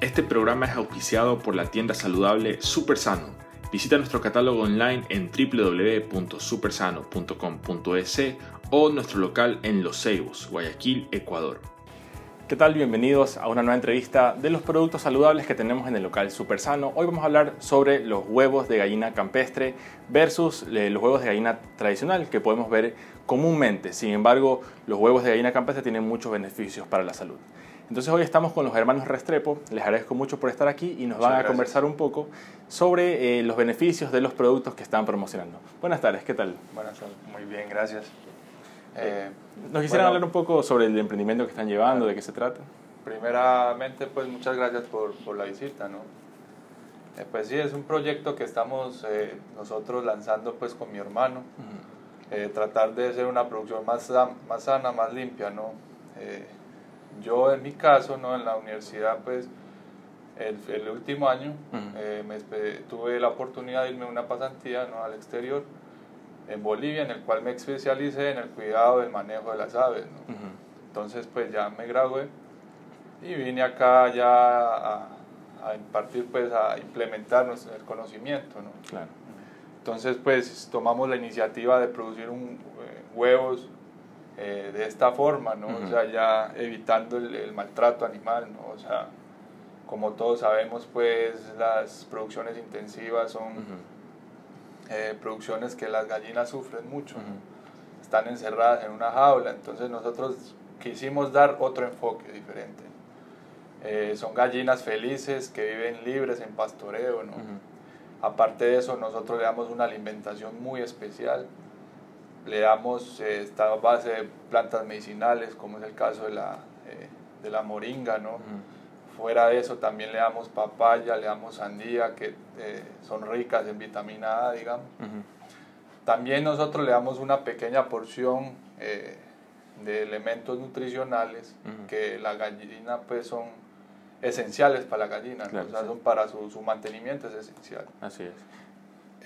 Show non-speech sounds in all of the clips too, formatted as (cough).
Este programa es auspiciado por la tienda saludable Supersano. Visita nuestro catálogo online en www.supersano.com.es o nuestro local en Los Ceibos, Guayaquil, Ecuador. ¿Qué tal? Bienvenidos a una nueva entrevista de los productos saludables que tenemos en el local Supersano. Hoy vamos a hablar sobre los huevos de gallina campestre versus eh, los huevos de gallina tradicional que podemos ver comúnmente. Sin embargo, los huevos de gallina campestre tienen muchos beneficios para la salud. Entonces hoy estamos con los hermanos Restrepo, les agradezco mucho por estar aquí y nos van a conversar un poco sobre eh, los beneficios de los productos que están promocionando. Buenas tardes, ¿qué tal? Buenas tardes, muy bien, gracias. Eh, ¿Nos quisieran hablar un poco sobre el emprendimiento que están llevando, de qué se trata? Primeramente, pues muchas gracias por, por la visita, ¿no? Eh, pues sí, es un proyecto que estamos nosotros lanzando pues con mi hermano, tratar de hacer una producción más, más sana, más limpia, ¿no? Yo en mi caso, ¿no? en la universidad, pues el, el último año eh, me, tuve la oportunidad de irme a una pasantía ¿no? al exterior en Bolivia, en el cual me especialicé en el cuidado del manejo de las aves. ¿no? Entonces, pues ya me gradué y vine acá ya a, a impartir, pues a implementar nuestro, el conocimiento. ¿no? Claro. Entonces, pues tomamos la iniciativa de producir un, eh, huevos eh, de esta forma, ¿no? O sea, ya evitando el, maltrato animal, ¿no? O sea, como todos sabemos, pues las producciones intensivas son eh, producciones que las gallinas sufren mucho, están encerradas en una jaula, entonces nosotros quisimos dar otro enfoque diferente. Eh, son gallinas felices que viven libres en pastoreo, ¿no? Aparte de eso, nosotros le damos una alimentación muy especial le damos eh, esta base de plantas medicinales, como es el caso de la, eh, de la moringa, ¿no? Fuera de eso también le damos papaya, le damos sandía, que eh, son ricas en vitamina A, digamos. También nosotros le damos una pequeña porción de elementos nutricionales que la gallina pues son esenciales para la gallina, o sea, son para su, su mantenimiento es esencial. Así es.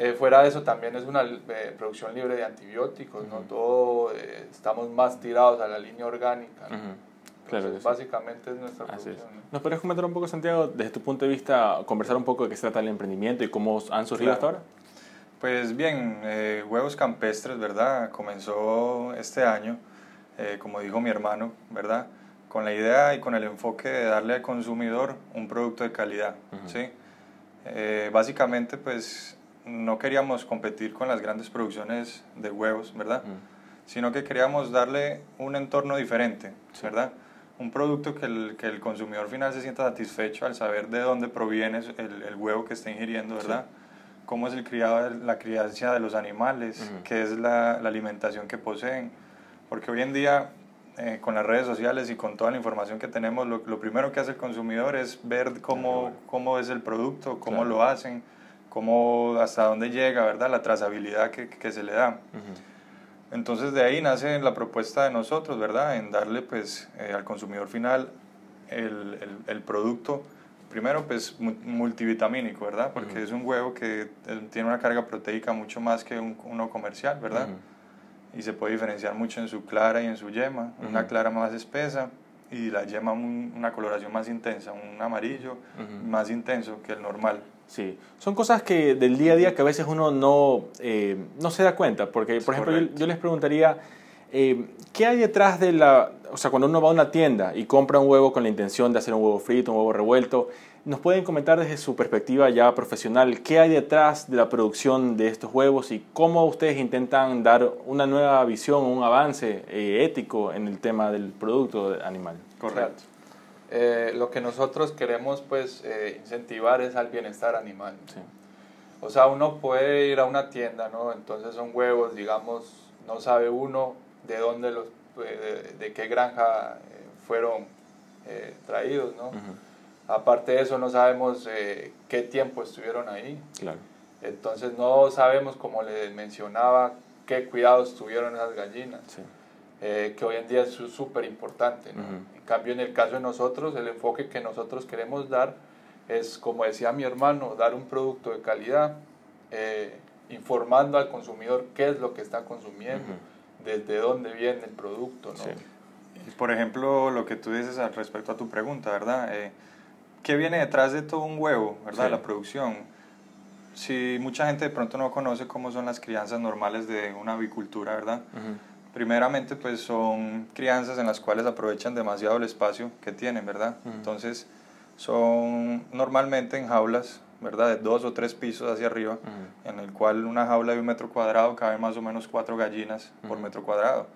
Eh, fuera de eso también es una eh, producción libre de antibióticos, ¿no? Todo, eh, estamos más tirados a la línea orgánica. Claro básicamente es nuestra producción. ¿Nos podrías comentar un poco, Santiago, desde tu punto de vista, conversar un poco de qué se trata el emprendimiento y cómo han surgido hasta ahora? Pues bien, Huevos Campestres, ¿verdad? Comenzó este año, como dijo mi hermano, ¿verdad? Con la idea y con el enfoque de darle al consumidor un producto de calidad, ¿sí? básicamente, pues no queríamos competir con las grandes producciones de huevos, ¿verdad? Sino que queríamos darle un entorno diferente, ¿verdad? Un producto que el, que el, consumidor final se sienta satisfecho al saber de dónde proviene el, el huevo que está ingiriendo, ¿verdad? Cómo es el criado, la crianza de los animales, qué es la, la, alimentación que poseen. Porque hoy en día, eh, con las redes sociales y con toda la información que tenemos, lo, lo primero que hace el consumidor es ver cómo, cómo es el producto, cómo lo hacen cómo, hasta dónde llega, ¿verdad? La trazabilidad que, que se le da. Entonces de ahí nace la propuesta de nosotros, ¿verdad? En darle pues eh, al consumidor final el, el, el, producto, primero pues multivitamínico, ¿verdad? Porque es un huevo que eh, tiene una carga proteica mucho más que un, uno comercial, ¿verdad? Y se puede diferenciar mucho en su clara y en su yema, una clara más espesa y la yema una coloración más intensa, un amarillo más intenso que el normal. Sí, son cosas que del día a día que a veces uno no, eh, no se da cuenta, porque por ejemplo yo, les preguntaría, eh, ¿qué hay detrás de la, o sea, cuando uno va a una tienda y compra un huevo con la intención de hacer un huevo frito, un huevo revuelto, ¿nos pueden comentar desde su perspectiva ya profesional qué hay detrás de la producción de estos huevos y cómo ustedes intentan dar una nueva visión, un avance eh, ético en el tema del producto animal? Correcto. Eh, lo que nosotros queremos pues eh, incentivar es al bienestar animal. O sea, uno puede ir a una tienda, ¿no? Entonces son huevos, digamos, no sabe uno de dónde los, eh, de, qué granja fueron traídos, ¿no? Aparte de eso, no sabemos qué tiempo estuvieron ahí. Claro. Entonces no sabemos, como les mencionaba, qué cuidados tuvieron esas gallinas. Sí. que hoy en día es súper importante, ¿no? En cambio, en el caso de nosotros, el enfoque que nosotros queremos dar es, como decía mi hermano, dar un producto de calidad, eh, informando al consumidor qué es lo que está consumiendo, desde dónde viene el producto. ¿no? Por ejemplo, lo que tú dices al respecto a tu pregunta, ¿verdad? Eh, ¿qué viene detrás de todo un huevo, verdad? La producción. Si mucha gente de pronto no conoce cómo son las crianzas normales de una avicultura, ¿verdad? Primeramente, pues son crianzas en las cuales aprovechan demasiado el espacio que tienen, ¿verdad? Entonces, son normalmente en jaulas, ¿verdad? De dos o tres pisos hacia arriba, en el cual una jaula de un metro cuadrado cabe más o menos cuatro gallinas por metro cuadrado.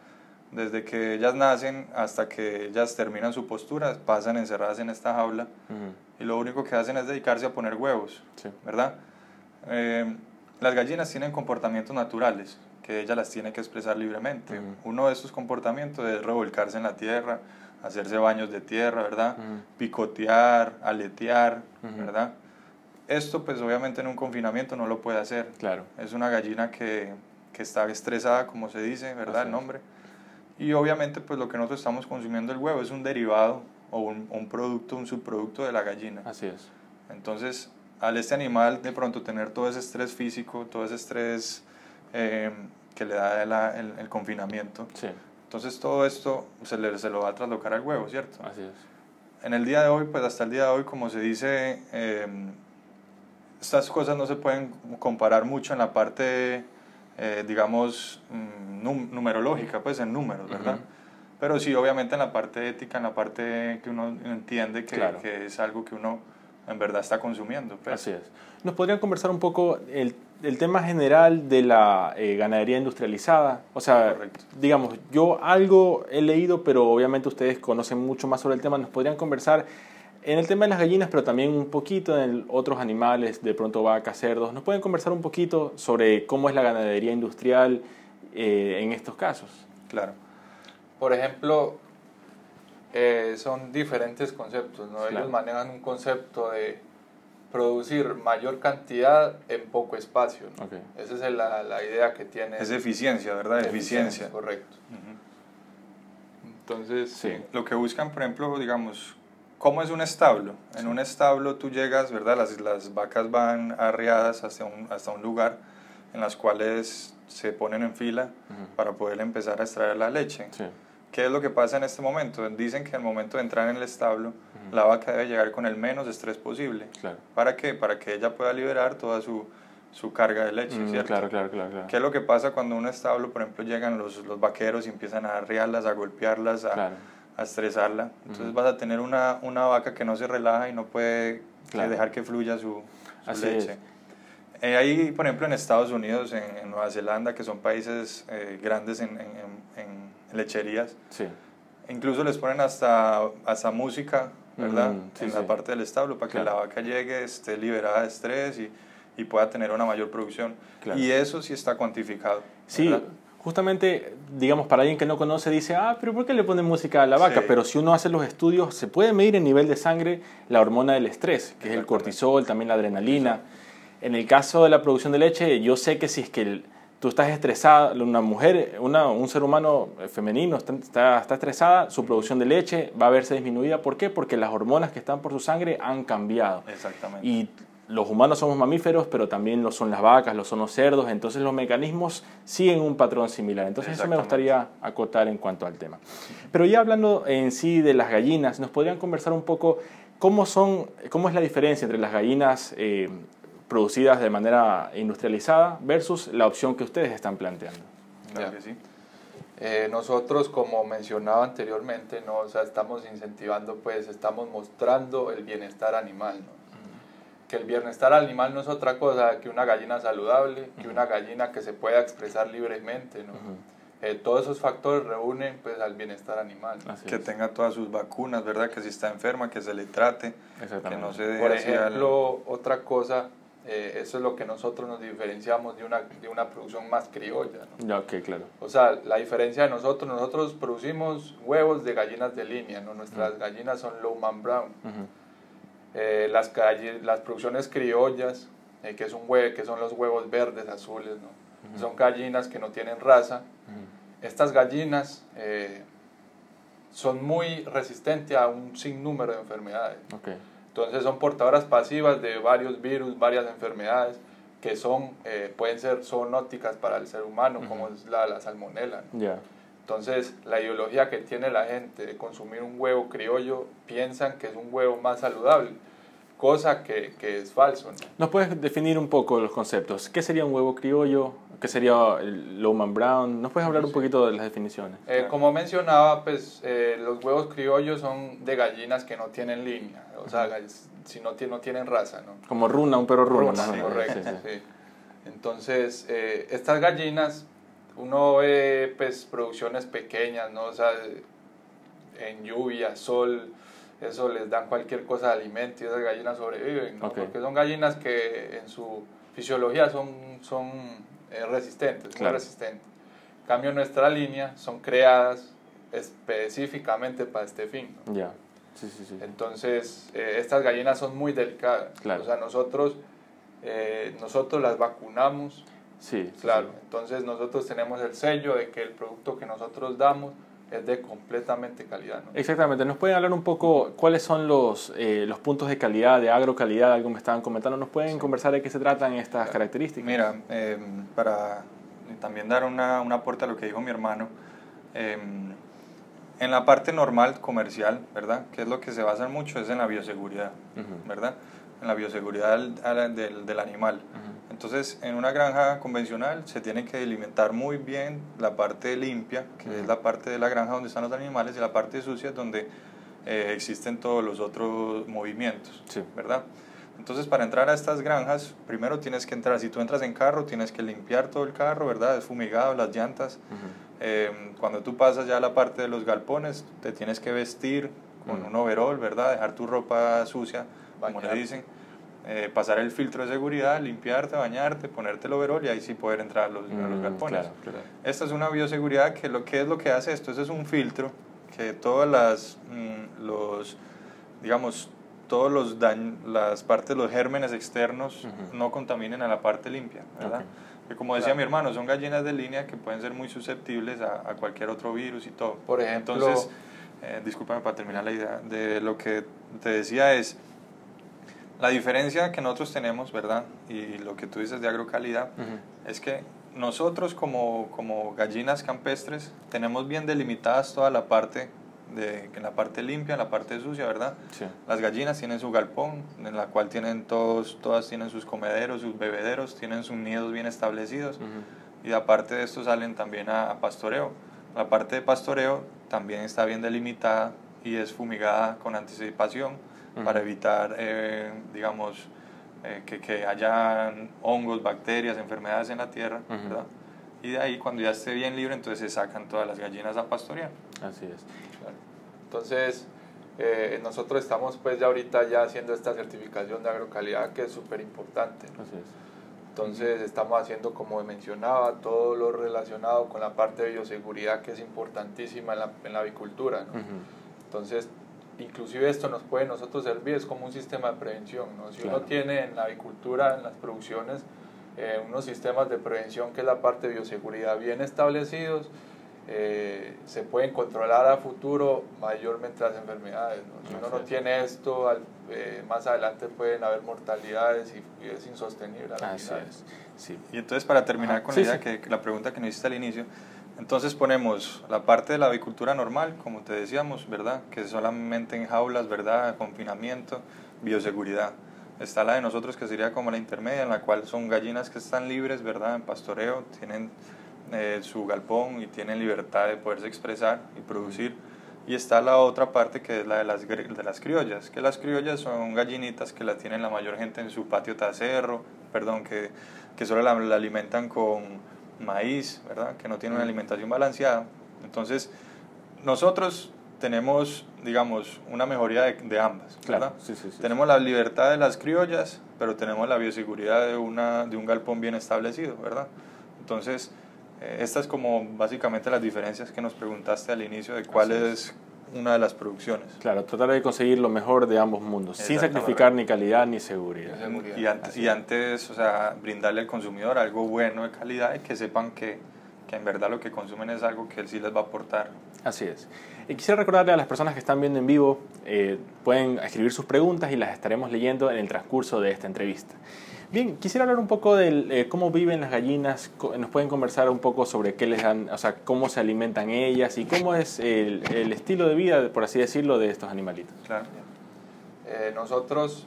Desde que ellas nacen hasta que ellas terminan su postura, pasan encerradas en esta jaula y lo único que hacen es dedicarse a poner huevos, ¿verdad? Eh, las gallinas tienen comportamientos naturales que ella las tiene que expresar libremente. Uno de esos comportamientos es revolcarse en la tierra, hacerse baños de tierra, ¿verdad? Picotear, aletear, ¿verdad? Esto pues obviamente en un confinamiento no lo puede hacer. Claro. Es una gallina que, que está estresada, como se dice, ¿verdad? el nombre. Y obviamente pues lo que nosotros estamos consumiendo el huevo es un derivado o un, un producto, un subproducto de la gallina. Así es. Entonces, al este animal de pronto tener todo ese estrés físico, todo ese estrés eh, que le da el, el, confinamiento, sí. entonces todo esto se, le, se lo va a traslocar al huevo, ¿cierto? Así es. En el día de hoy, pues hasta el día de hoy, como se dice, eh, estas cosas no se pueden comparar mucho en la parte, eh, digamos, mm, numerológica, pues en números, ¿verdad? Pero sí, obviamente en la parte ética, en la parte que uno entiende que, que es algo que uno en verdad está consumiendo. Pues. Así es. ¿Nos podrían conversar un poco el, el tema general de la eh, ganadería industrializada? O sea, digamos, yo algo he leído, pero obviamente ustedes conocen mucho más sobre el tema. ¿Nos podrían conversar en el tema de las gallinas, pero también un poquito en otros animales, de pronto vacas, cerdos? ¿Nos pueden conversar un poquito sobre cómo es la ganadería industrial eh, en estos casos? Claro. Por ejemplo, eh, son diferentes conceptos, ¿no? Ellos manejan un concepto de producir mayor cantidad en poco espacio. Esa es la, la, idea que tiene. Es eficiencia, ¿verdad? Eficiencia. Correcto. Entonces, sí. lo que buscan, por ejemplo, digamos, ¿cómo es un establo? En un establo tú llegas, ¿verdad? Las, las vacas van arreadas hasta un, hasta un lugar en las cuales se ponen en fila para poder empezar a extraer la leche. Sí. ¿Qué es lo que pasa en este momento? Dicen que al momento de entrar en el establo, la vaca debe llegar con el menos estrés posible. Claro. ¿Para qué? Para que ella pueda liberar toda su, su carga de leche, ¿cierto? Claro, claro, claro, ¿Qué es lo que pasa cuando un establo, por ejemplo, llegan los, los vaqueros y empiezan a arriarlas, a golpearlas, a, a estresarla? Entonces vas a tener una, una, vaca que no se relaja y no puede dejar que fluya su, leche. Eh, ahí, por ejemplo, en Estados Unidos, en, Nueva Zelanda, que son países eh, grandes en, en, lecherías, sí. incluso les ponen hasta, hasta música, ¿verdad? en la parte del establo, para que la vaca llegue, esté liberada de estrés y, y pueda tener una mayor producción. Y eso sí está cuantificado. Sí, justamente, digamos, para alguien que no conoce, dice, ah, pero ¿por qué le ponen música a la vaca? Pero si uno hace los estudios, se puede medir en nivel de sangre la hormona del estrés, que es el cortisol, también la adrenalina. En el caso de la producción de leche, yo sé que si es que tú estás estresada, una mujer, una, un ser humano femenino está, está, estresada, su producción de leche va a verse disminuida. ¿Por qué? Porque las hormonas que están por su sangre han cambiado. Exactamente. Y los humanos somos mamíferos, pero también lo son las vacas, lo son los cerdos, entonces los mecanismos siguen un patrón similar. Entonces eso me gustaría acotar en cuanto al tema. Pero ya hablando en sí de las gallinas, ¿nos podrían conversar un poco cómo, son, cómo es la diferencia entre las gallinas eh, producidas de manera industrializada versus la opción que ustedes están planteando. Claro que sí. Eh, nosotros, como mencionaba anteriormente, ¿no? o sea, estamos incentivando, pues estamos mostrando el bienestar animal. ¿no? Que el bienestar animal no es otra cosa que una gallina saludable, que una gallina que se pueda expresar libremente. ¿no? Eh, todos esos factores reúnen pues, al bienestar animal. que tenga todas sus vacunas, ¿verdad? Que si está enferma, que se le trate, que no se deje Por ejemplo, otra cosa eh, eso es lo que nosotros nos diferenciamos de una, de una producción más criolla. ¿no? Ya, ok, claro. O sea, la diferencia de nosotros, nosotros producimos huevos de gallinas de línea, ¿no? nuestras gallinas son Lowman Brown. Eh, las, las producciones criollas, eh, que, es un que son los huevos verdes, azules, ¿no? son gallinas que no tienen raza. Estas gallinas son muy resistentes a un sinnúmero de enfermedades. Okay. Entonces son portadoras pasivas de varios virus, varias enfermedades que son, eh, pueden ser zoonóticas para el ser humano, como es la, la salmonela. Entonces, la ideología que tiene la gente de consumir un huevo criollo, piensan que es un huevo más saludable, cosa que, que es falso. ¿Nos puedes definir un poco los conceptos? ¿Qué sería un huevo criollo? ¿Qué sería el Lowman Brown? ¿Nos puedes hablar un poquito de las definiciones? Eh, como mencionaba, pues eh, los huevos criollos son de gallinas que no tienen línea, o sea, si no, no tienen raza, ¿no? Como runa, un perro runa. runa correcto, sí. Entonces, eh, estas gallinas, uno ve pues producciones pequeñas, ¿no? O sea, en lluvia, sol, eso les dan cualquier cosa de alimento y esas gallinas sobreviven, ¿no? Porque son gallinas que en su fisiología son, son eh, resistentes, muy resistentes. En cambio, nuestra línea son creadas específicamente para este fin. Ya. Sí, sí, sí. Entonces, eh, estas gallinas son muy delicadas. O sea, nosotros, eh, nosotros las vacunamos. Sí. Claro. Entonces, nosotros tenemos el sello de que el producto que nosotros damos es de completamente calidad. Exactamente. ¿Nos pueden hablar un poco cuáles son los, eh, los puntos de calidad, de agrocalidad, algo me estaban comentando? ¿Nos pueden conversar de qué se tratan estas características? Mira, em, para también dar una, una aporte a lo que dijo mi hermano, em, en la parte normal comercial, ¿verdad? Que es lo que se basa mucho, es en la bioseguridad, ¿verdad? En la bioseguridad del, del, animal. Entonces, en una granja convencional se tiene que delimitar muy bien la parte limpia, que es la parte de la granja donde están los animales, y la parte sucia donde eh, existen todos los otros movimientos, ¿verdad? Entonces, para entrar a estas granjas, primero tienes que entrar, si tú entras en carro, tienes que limpiar todo el carro, ¿verdad? Es fumigado, las llantas. Eh, cuando tú pasas ya a la parte de los galpones, te tienes que vestir con un overol, ¿verdad? Dejar tu ropa sucia, como le dicen. Eh, pasar el filtro de seguridad, limpiarte, bañarte, ponerte el overol y ahí sí poder entrar a los, los galpones. Esta es una bioseguridad que lo que es lo que hace esto, es un filtro que todas las, mm, los, digamos, todos los las partes, los gérmenes externos no contaminen a la parte limpia, ¿verdad? Que como decía mi hermano, son gallinas de línea que pueden ser muy susceptibles a, cualquier otro virus y todo. Por ejemplo, entonces, eh, discúlpame para terminar la idea, de lo que te decía es, la diferencia que nosotros tenemos, ¿verdad? Y lo que tú dices de agrocalidad, es que nosotros como, como gallinas campestres tenemos bien delimitadas toda la parte de, en la parte limpia, en la parte sucia, ¿verdad? Las gallinas tienen su galpón, en la cual tienen todos, todas tienen sus comederos, sus bebederos, tienen sus nidos bien establecidos. Y aparte de esto salen también a, pastoreo. La parte de pastoreo también está bien delimitada y es fumigada con anticipación para evitar, eh, digamos, eh, que, que haya hongos, bacterias, enfermedades en la tierra, ¿verdad? Y de ahí, cuando ya esté bien libre, entonces se sacan todas las gallinas a pastorear. Así es. Entonces, eh, nosotros estamos pues ya ahorita ya haciendo esta certificación de agrocalidad que es súper importante. Entonces estamos haciendo, como mencionaba, todo lo relacionado con la parte de bioseguridad que es importantísima en la, en la avicultura. Entonces, inclusive esto nos puede nosotros servir, es como un sistema de prevención. ¿no? Si uno tiene en la avicultura, en las producciones, eh, unos sistemas de prevención que es la parte de bioseguridad bien establecidos, eh, se pueden controlar a futuro mayormente las enfermedades. Si uno no tiene esto, eh, más adelante pueden haber mortalidades y, es insostenible. Así es. Sí. Y entonces para terminar con la, idea Que, la pregunta que nos hiciste al inicio, entonces ponemos la parte de la avicultura normal, como te decíamos, ¿verdad? Que solamente en jaulas, ¿verdad? Confinamiento, bioseguridad. Está la de nosotros que sería como la intermedia, en la cual son gallinas que están libres, ¿verdad? En pastoreo, tienen eh, su galpón y tienen libertad de poderse expresar y producir. Y está la otra parte que es la de las, de las criollas, que las criollas son gallinitas que la tienen la mayor gente en su patio trasero, perdón, que, que solo la, alimentan con maíz, ¿verdad? Que no tienen una alimentación balanceada. Entonces, nosotros tenemos, digamos, una mejoría de, ambas, ¿verdad? tenemos la libertad de las criollas, pero tenemos la bioseguridad de, una, de un galpón bien establecido, ¿verdad? Entonces, eh, estas es como básicamente las diferencias que nos preguntaste al inicio de cuál es una de las producciones. Claro, tratar de conseguir lo mejor de ambos mundos, sin sacrificar ni calidad ni seguridad. Y, antes, y antes, o sea, brindarle al consumidor algo bueno de calidad y que sepan que, que en verdad lo que consumen es algo que él sí les va a aportar. Así es. Y quisiera recordarle a las personas que están viendo en vivo, eh, pueden escribir sus preguntas y las estaremos leyendo en el transcurso de esta entrevista. Bien, quisiera hablar un poco de eh, cómo viven las gallinas, nos pueden conversar un poco sobre qué les dan, o sea, cómo se alimentan ellas y cómo es el, el estilo de vida, por así decirlo, de estos animalitos. Claro. Eh, nosotros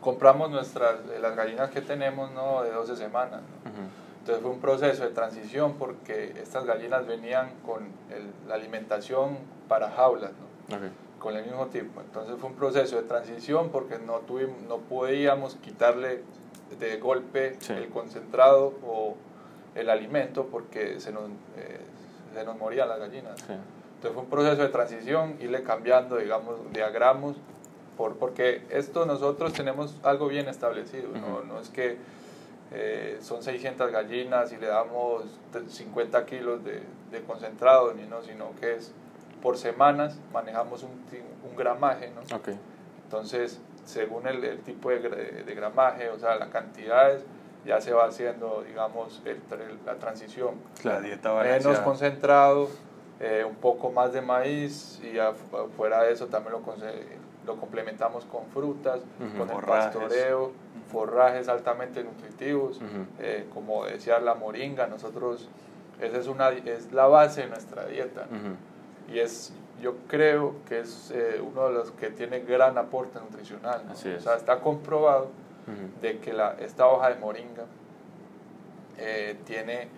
compramos nuestras, las gallinas que tenemos ¿no? de 12 semanas. Entonces fue un proceso de transición porque estas gallinas venían con la alimentación para jaulas, ¿no? con el mismo tipo. Entonces fue un proceso de transición porque no, tuvimos, no podíamos quitarle de golpe el concentrado o el alimento porque se nos, eh, se nos morían las gallinas. Entonces fue un proceso de transición, irle cambiando, digamos, diagramos, por, porque esto nosotros tenemos algo bien establecido, ¿no? no es que eh, son 600 gallinas y le damos 50 kilos de, de concentrado, ni no, sino que es por semanas manejamos un, un gramaje, ¿no? Entonces, según el, el tipo de, de, gramaje, o sea, las cantidades, ya se va haciendo, digamos, el, la transición. La dieta Menos concentrado, eh, un poco más de maíz y fuera de eso también lo, lo complementamos con frutas, con el pastoreo, forrajes altamente nutritivos, eh, como decía la moringa, nosotros, esa es, una, es la base de nuestra dieta. Y es, yo creo que es eh, uno de los que tiene gran aporte nutricional. O sea, está comprobado de que la, esta hoja de moringa eh, tiene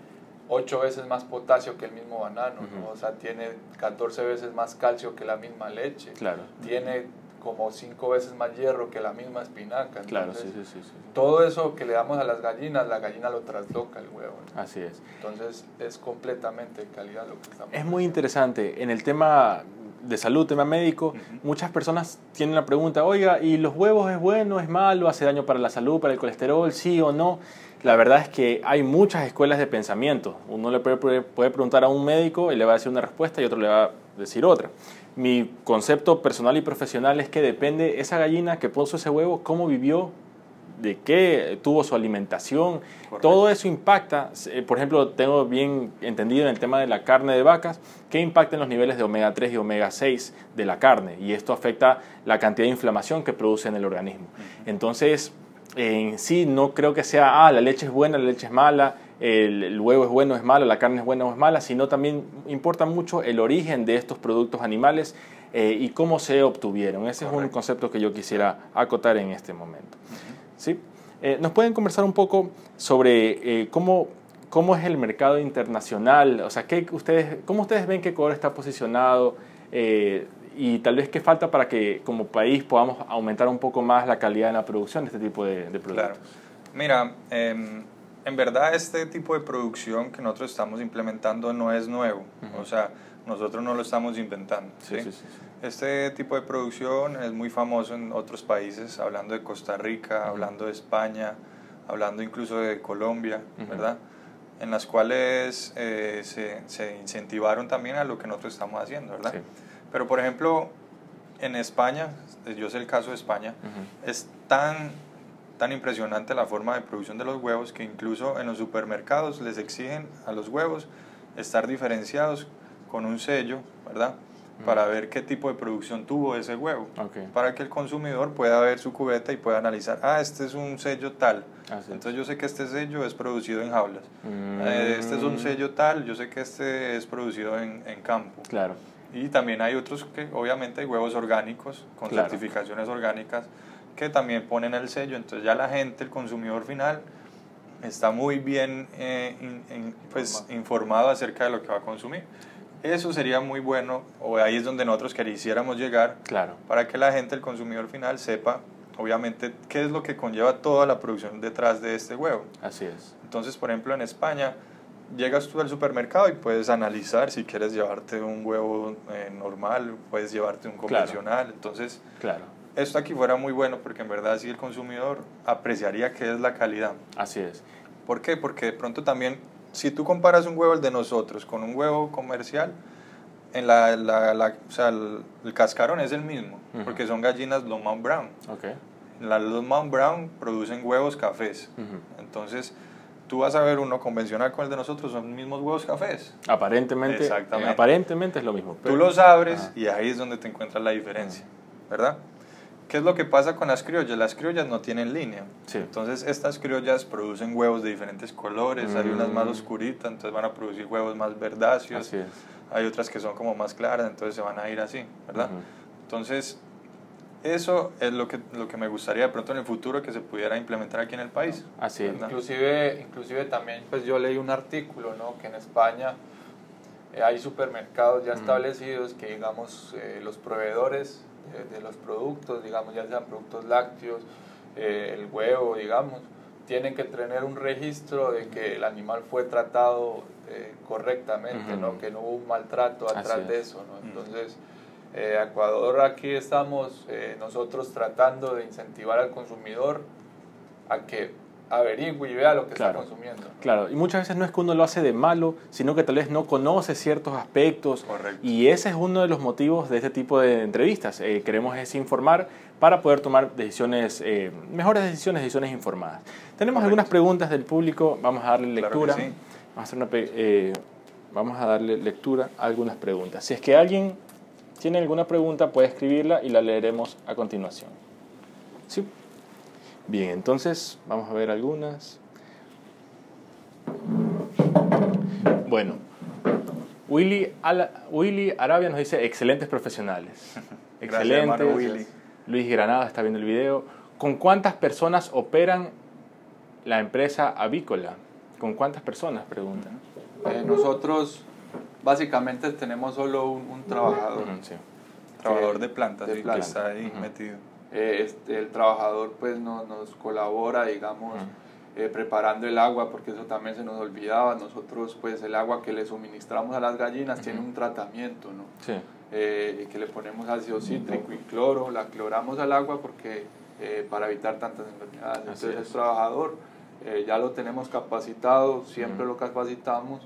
8 veces más potasio que el mismo banano, o sea, tiene 14 veces más calcio que la misma leche, claro. tiene como cinco veces más hierro que la misma espinaca. claro, sí, sí, sí, Todo eso que le damos a las gallinas, la gallina lo trasloca el huevo. Así es. Entonces es completamente calidad lo que estamos Es muy interesante. En el tema de salud, tema médico, muchas personas tienen la pregunta, oiga, ¿y los huevos es bueno, es malo, hace daño para la salud, para el colesterol, sí o no? La verdad es que hay muchas escuelas de pensamiento. Uno le puede, puede preguntar a un médico y le va a decir una respuesta y otro le va a decir otra. Mi concepto personal y profesional es que depende esa gallina que puso ese huevo, cómo vivió, de qué tuvo su alimentación. Todo eso impacta, eh, por ejemplo, tengo bien entendido en el tema de la carne de vacas, que impacta en los niveles de omega 3 y omega 6 de la carne y esto afecta la cantidad de inflamación que produce en el organismo. Entonces, en sí no creo que sea, ah, la leche es buena, la leche es mala, el, huevo es bueno, o es malo, la carne es buena o es mala, sino también importa mucho el origen de estos productos animales eh, y cómo se obtuvieron. Ese es un concepto que yo quisiera acotar en este momento. ¿Sí? Eh, ¿Nos pueden conversar un poco sobre eh, cómo, cómo es el mercado internacional? O sea, ¿qué ustedes, ¿cómo ustedes ven que Ecuador está posicionado? y tal vez qué falta para que como país podamos aumentar un poco más la calidad de la producción de este tipo de, productos. Claro. Mira, em, en verdad este tipo de producción que nosotros estamos implementando no es nuevo, o sea, nosotros no lo estamos inventando. Sí, sí, sí, este tipo de producción es muy famoso en otros países, hablando de Costa Rica, hablando de España, hablando incluso de Colombia, ¿verdad? En las cuales eh, se, se, incentivaron también a lo que nosotros estamos haciendo, ¿verdad? Pero por ejemplo, en España, yo sé el caso de España, es tan tan impresionante la forma de producción de los huevos que incluso en los supermercados les exigen a los huevos estar diferenciados con un sello, ¿verdad? Para ver qué tipo de producción tuvo ese huevo. Para que el consumidor pueda ver su cubeta y pueda analizar, ah, este es un sello tal. Entonces yo sé que este sello es producido en jaulas. Eh, este es un mm. sello tal, yo sé que este es producido en, en campo. Claro. Y también hay otros que, obviamente, hay huevos orgánicos, con certificaciones orgánicas que también ponen el sello, entonces ya la gente, el consumidor final, está muy bien eh, pues, informado acerca de lo que va a consumir. Eso sería muy bueno, o ahí es donde nosotros quisiéramos llegar, claro. para que la gente, el consumidor final, sepa, obviamente, qué es lo que conlleva toda la producción detrás de este huevo. Así es. Entonces, por ejemplo, en España, llegas tú al supermercado y puedes analizar si quieres llevarte un huevo eh, normal, puedes llevarte un convencional, entonces... Claro esto aquí fuera muy bueno porque en verdad sí el consumidor apreciaría qué es la calidad. Así es. ¿Por qué? Porque de pronto también, si tú comparas un huevo el de nosotros con un huevo comercial, en la, la, o sea, el, cascarón es el mismo, porque son gallinas Longmount Brown. Okay. Las Longmount Brown producen huevos cafés. Entonces, tú vas a ver uno convencional con el de nosotros, son los mismos huevos cafés. Aparentemente, aparentemente es lo mismo. Tú los abres y ahí es donde te encuentras la diferencia, ¿verdad? ¿Qué es lo que pasa con las criollas? Las criollas no tienen línea. Entonces, estas criollas producen huevos de diferentes colores. Hay unas más mm. oscuritas, entonces van a producir huevos más verdáceos. Hay otras que son como más claras, entonces se van a ir así, ¿verdad? Entonces, eso es lo que, lo que me gustaría de pronto en el futuro que se pudiera implementar aquí en el país. Así es. Inclusive, inclusive también pues yo leí un artículo ¿no? que en España eh, hay supermercados ya establecidos que digamos eh, los proveedores de, los productos, digamos ya sean productos lácteos, eh, el huevo, digamos, tienen que tener un registro de que el animal fue tratado correctamente, ¿no? que no hubo un maltrato atrás de eso. ¿no? Entonces, eh, Ecuador aquí estamos eh, nosotros tratando de incentivar al consumidor a que averigüe y vea lo que está consumiendo. Claro, y muchas veces no es que uno lo hace de malo, sino que tal vez no conoce ciertos aspectos. Correcto. Y ese es uno de los motivos de este tipo de entrevistas. Eh, queremos es informar para poder tomar decisiones, eh, mejores decisiones, decisiones informadas. Tenemos algunas preguntas del público, vamos a darle lectura. vamos, a hacer una, vamos a darle lectura a algunas preguntas. Si es que alguien tiene alguna pregunta puede escribirla y la leeremos a continuación. ¿Sí? Bien, entonces vamos a ver algunas. Bueno, Willy, Willy Arabia nos dice excelentes profesionales. (laughs) Excelentes. Willy. Luis Granada está viendo el video. ¿Con cuántas personas operan la empresa avícola? ¿Con cuántas personas? Preguntan. Eh, nosotros básicamente tenemos solo un, trabajador. Trabajador de plantas, de que está ahí metido. Eh, este, el trabajador pues no, nos colabora, digamos, eh, preparando el agua, porque eso también se nos olvidaba. Nosotros pues el agua que le suministramos a las gallinas tiene un tratamiento, ¿no? Sí. Eh, que le ponemos ácido cítrico y cloro, la cloramos al agua porque para evitar tantas enfermedades. Entonces el trabajador ya lo tenemos capacitado, siempre lo capacitamos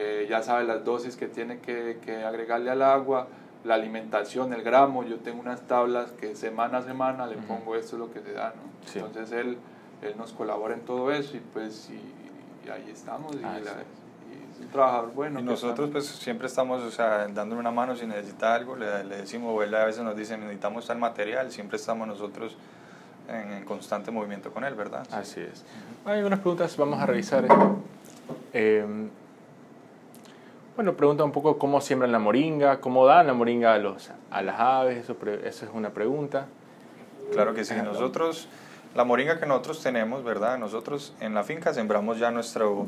eh, ya sabe las dosis que tiene que, que, agregarle al agua, la alimentación, el gramo, yo tengo unas tablas que semana a semana le pongo esto es lo que se da, ¿no? Entonces él, él nos colabora en todo eso y pues y, ahí estamos y, ah, es un trabajador bueno. Y nosotros pues siempre estamos, o sea, dándole una mano si necesita algo, le, le decimos, o él a veces nos dice necesitamos tal material, siempre estamos nosotros en, constante movimiento con él, ¿verdad? Así es. Hay unas preguntas, vamos a revisar. Eh, bueno, pregunta un poco cómo siembran la moringa, cómo dan la moringa a, los, a las aves, eso, eso es una pregunta. Claro que sí, nosotros, la moringa que nosotros tenemos, ¿verdad? Nosotros en la finca sembramos ya nuestro,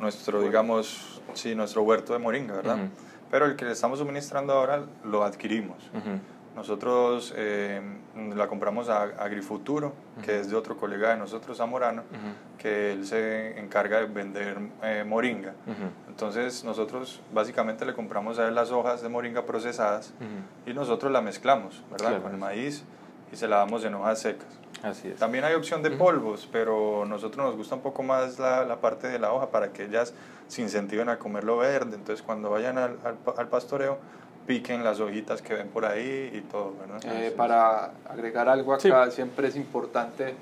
nuestro digamos, sí, nuestro huerto de moringa, ¿verdad? Pero el que le estamos suministrando ahora lo adquirimos. Nosotros eh, la compramos a Agrifuturo, que es de otro colega de nosotros, Zamorano, que él se encarga de vender eh, moringa. Entonces nosotros básicamente le compramos a él las hojas de moringa procesadas y nosotros la mezclamos, ¿verdad? Con el maíz y se la damos en hojas secas. Así es. También hay opción de polvos, pero nosotros nos gusta un poco más la, la, parte de la hoja para que ellas se incentiven a comerlo verde. Entonces cuando vayan al, al pastoreo piquen las hojitas que ven por ahí y todo, ¿verdad? Eh, para agregar algo acá, siempre es importante,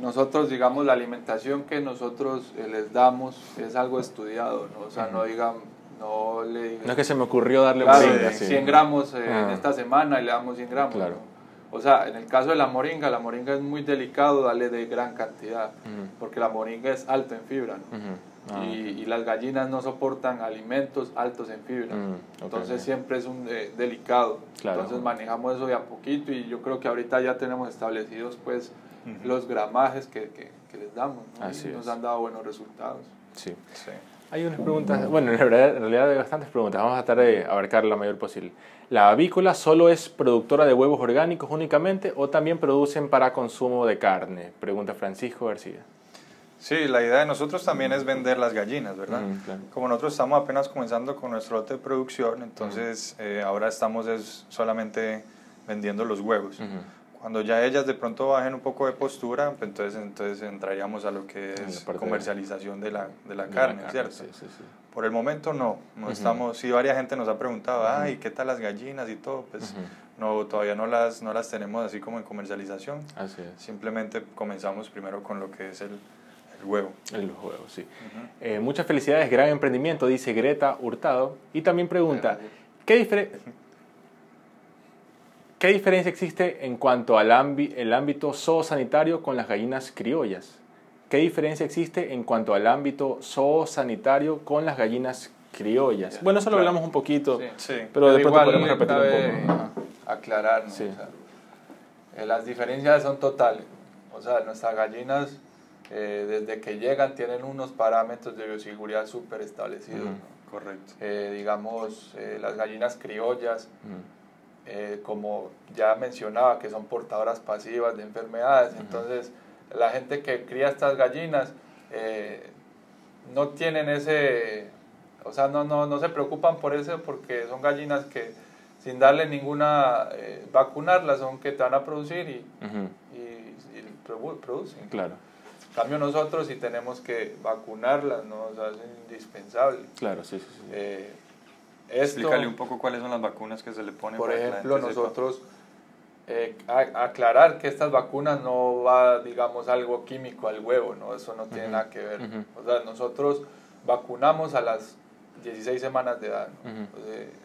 nosotros digamos la alimentación que nosotros eh, les damos es algo estudiado, ¿no? O sea, no digan, no le No es que se me ocurrió darle claro, moringa, 100 gramos eh, en esta semana y le damos 100 gramos. Claro. O sea, en el caso de la moringa, la moringa es muy delicado darle de gran cantidad, porque la moringa es alta en fibra, ¿no? Ah. y, las gallinas no soportan alimentos altos en fibra. Mm, entonces siempre es un eh, delicado. Entonces manejamos eso de a poquito y yo creo que ahorita ya tenemos establecidos pues los gramajes que, que, les damos y nos han dado buenos resultados. Sí. Hay unas preguntas, bueno, en realidad, hay bastantes preguntas, vamos a tratar de abarcar la mayor posible. ¿La avícola solo es productora de huevos orgánicos únicamente o también producen para consumo de carne? Pregunta Francisco García. Sí, la idea de nosotros también es vender las gallinas, ¿verdad? Como nosotros estamos apenas comenzando con nuestro lote de producción, entonces eh, ahora estamos es solamente vendiendo los huevos. Cuando ya ellas de pronto bajen un poco de postura, pues entonces, entonces entraríamos a lo que es comercialización de la, de la, carne, ¿cierto? Sí, sí, sí. Por el momento no, no estamos, sí, varias gente nos ha preguntado, ay, ¿qué tal las gallinas y todo? Pues no, todavía no las, no las tenemos así como en comercialización. Así es. Simplemente comenzamos primero con lo que es el, el huevo. El huevo, sí. Eh, muchas felicidades, gran emprendimiento, dice Greta Hurtado. Y también pregunta, ¿qué, ¿qué diferencia existe en cuanto al el ámbito zoosanitario con las gallinas criollas? ¿Qué diferencia existe en cuanto al ámbito zoosanitario con las gallinas criollas? Bueno, eso lo hablamos un poquito, sí, pero, después podemos repetir un poco. Aclarar, Eh, las diferencias son totales. O sea, nuestras gallinas, eh, desde que llegan, tienen unos parámetros de bioseguridad súper establecidos. Correcto. digamos, las gallinas criollas, como ya mencionaba, que son portadoras pasivas de enfermedades. Entonces, la gente que cría estas gallinas no tienen ese o sea, no, no, no se preocupan por eso porque son gallinas que sin darle ninguna, eh, vacunarlas, son que te van a producir y, y, producen. Claro. En cambio nosotros si tenemos que vacunarlas, ¿no? O sea, es indispensable. Claro, sí, sí, sí. Eh, Explícale un poco cuáles son las vacunas que se le ponen. Por ejemplo, nosotros eh, aclarar que estas vacunas no va, digamos, algo químico al huevo, ¿no? Eso no tiene nada que ver. O sea, nosotros vacunamos a las 16 semanas de edad.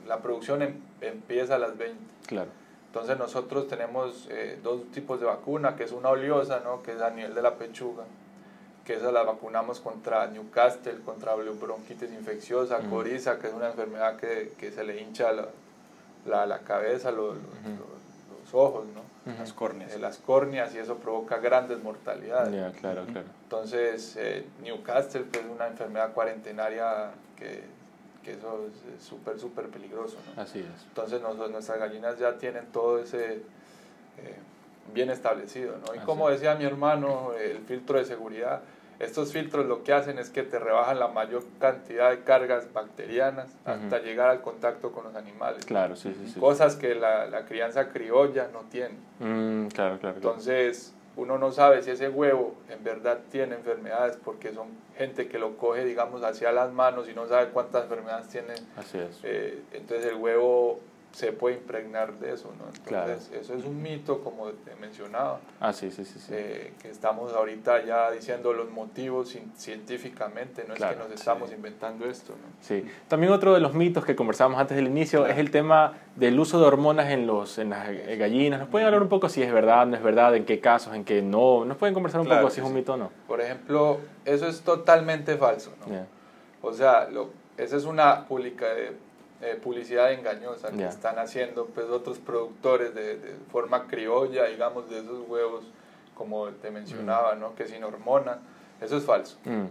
la producción em, empieza a las 20. Claro. Entonces nosotros tenemos eh, dos tipos de vacuna, que es una oleosa, ¿no? que es a nivel de la pechuga, que esa la vacunamos contra Newcastle, contra bronquitis infecciosa, coriza, que es una enfermedad que, que se le hincha la, la, la cabeza, los, los, ojos, ¿no? las córneas. Eh, las córneas y eso provoca grandes mortalidades. claro, claro. Entonces, eh, Newcastle pues, es una enfermedad cuarentenaria que que eso es súper, súper peligroso. ¿no? Así es. Entonces nuestras gallinas ya tienen todo ese eh, bien establecido. ¿no? Y como decía mi hermano, el filtro de seguridad, estos filtros lo que hacen es que te rebajan la mayor cantidad de cargas bacterianas hasta llegar al contacto con los animales. Claro, sí, sí, sí. Cosas que la, la crianza criolla no tiene. Mm, claro, claro. Entonces, uno no sabe si ese huevo en verdad tiene enfermedades porque son gente que lo coge, digamos, hacia las manos y no sabe cuántas enfermedades tiene. Así es. Eh, entonces el huevo se puede impregnar de eso, ¿no? Entonces, eso es un mito, como te mencionaba. Ah, sí, sí, sí. Eh, que estamos ahorita ya diciendo los motivos científicamente, no es que nos estamos inventando esto, ¿no? Sí. También otro de los mitos que conversábamos antes del inicio es el tema del uso de hormonas en, los, en las gallinas. ¿Nos pueden hablar un poco si es verdad, no es verdad, en qué casos, en qué no? ¿Nos pueden conversar un poco si es un mito o no? Por ejemplo, eso es totalmente falso, ¿no? O sea, lo, esa es una pública de eh, publicidad engañosa que están haciendo pues otros productores de, de, forma criolla, digamos, de esos huevos, como te mencionaba, mm. ¿no? que sin hormona, eso es falso. Mm.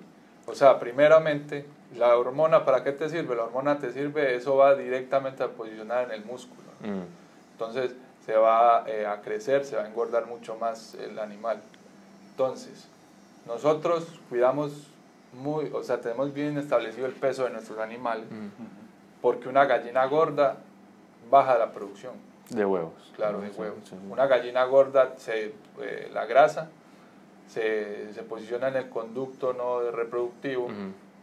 O sea, primeramente, la hormona, ¿para qué te sirve? La hormona te sirve, eso va directamente a posicionar en el músculo. Mm. Entonces, se va eh, a crecer, se va a engordar mucho más el animal. Entonces, nosotros cuidamos muy, o sea, tenemos bien establecido el peso de nuestros animales porque una gallina gorda baja la producción. De huevos. Claro, de huevos. Una gallina gorda, se, eh, la grasa se, se, posiciona en el conducto no reproductivo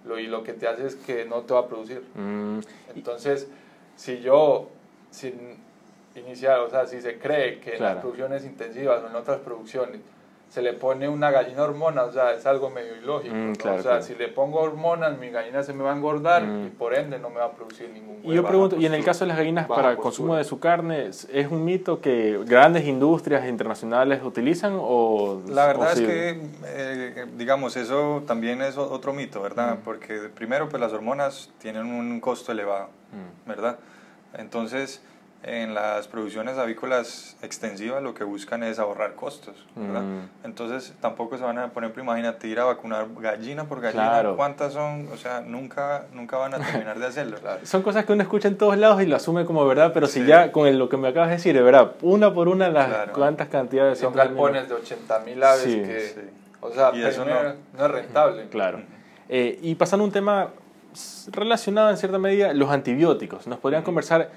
lo, y lo que te hace es que no te va a producir. Mm. Entonces, si yo, sin iniciar, o sea, si se cree que en las producciones intensivas o en otras producciones se le pone una gallina hormona, o sea, es algo medio ilógico. Mm, o sea, si le pongo hormonas, mi gallina se me va a engordar mm. y por ende no me va a producir ningún huevo. Y yo pregunto, y en el caso de las gallinas para consumo de su carne, ¿es un mito que grandes industrias internacionales utilizan o...? La verdad es que, eh, digamos, eso también es otro mito, ¿verdad? Mm. Porque primero, pues las hormonas tienen un costo elevado, ¿verdad? Entonces en las producciones avícolas extensivas lo que buscan es ahorrar costos, ¿verdad? Mm. Entonces tampoco se van a, por ejemplo, imagínate ir a vacunar gallina por gallina, ¿cuántas son? O sea, nunca, nunca van a terminar de hacerlo. (laughs) Son cosas que uno escucha en todos lados y lo asume como verdad, pero si ya con lo que me acabas de decir, de verdad, una por una las cuántas cantidades son. galpones de 80 mil aves que, o sea, eso no, no, es rentable. Claro. Eh, y pasando a un tema relacionado en cierta medida, los antibióticos. ¿Nos podrían conversar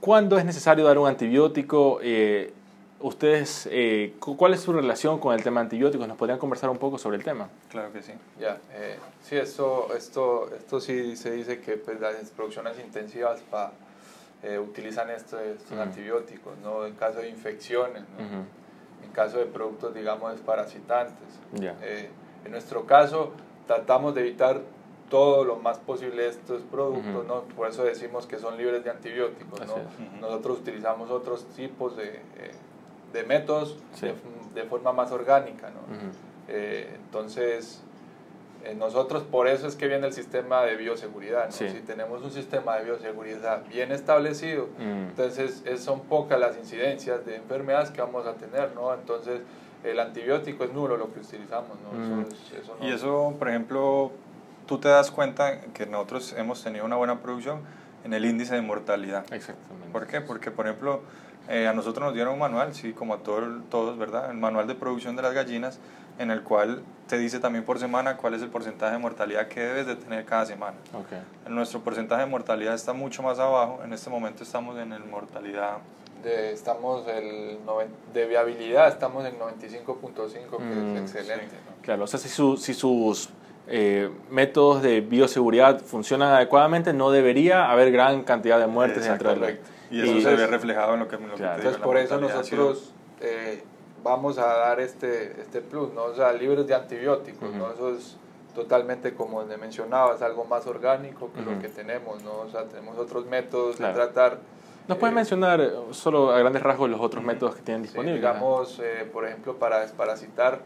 ¿Cuándo es necesario dar un antibiótico? Eh, ¿Ustedes, eh, cuál es su relación con el tema antibióticos? ¿Nos podrían conversar un poco sobre el tema? Claro que sí. Ya, eh, sí, esto, esto, esto sí se dice que pues, las producciones intensivas pa, utilizan estos, antibióticos, ¿no? En caso de infecciones, en caso de productos, digamos, desparasitantes. en nuestro caso, tratamos de evitar todo lo más posible estos productos, ¿no? Por eso decimos que son libres de antibióticos, ¿no? Nosotros utilizamos otros tipos de, eh, de métodos de, de, forma más orgánica, ¿no? Eh, entonces, Eh, nosotros por eso es que viene el sistema de bioseguridad. Si tenemos un sistema de bioseguridad bien establecido, mm. entonces son pocas las incidencias de enfermedades que vamos a tener. ¿no? Entonces el antibiótico es nulo lo que utilizamos. ¿no? Mm. Y eso, por ejemplo, tú te das cuenta que nosotros hemos tenido una buena producción en el índice de mortalidad. Exactamente. ¿Por qué? Porque, por ejemplo, eh, a nosotros nos dieron un manual, sí, como a todos, todos, ¿verdad? El manual de producción de las gallinas, en el cual te dice también por semana cuál es el porcentaje de mortalidad que debes de tener cada semana. Okay. Nuestro porcentaje de mortalidad está mucho más abajo, en este momento estamos en el mortalidad... De, estamos el de viabilidad estamos en 95.5, que es mm, excelente. Claro, o sea, si, si sus eh, métodos de bioseguridad funcionan adecuadamente, no debería haber gran cantidad de muertes dentro del... Y eso se ve reflejado en lo que, Entonces, por eso nosotros eh, vamos a dar este, este plus, ¿no? O sea, libres de antibióticos, ¿no? Eso es totalmente, como le mencionaba, es algo más orgánico que lo que tenemos, ¿no? O sea, tenemos otros métodos de tratar... ¿Nos pueden eh, mencionar eh, solo a grandes rasgos los otros métodos que tienen disponibles? digamos, por ejemplo, para desparasitar,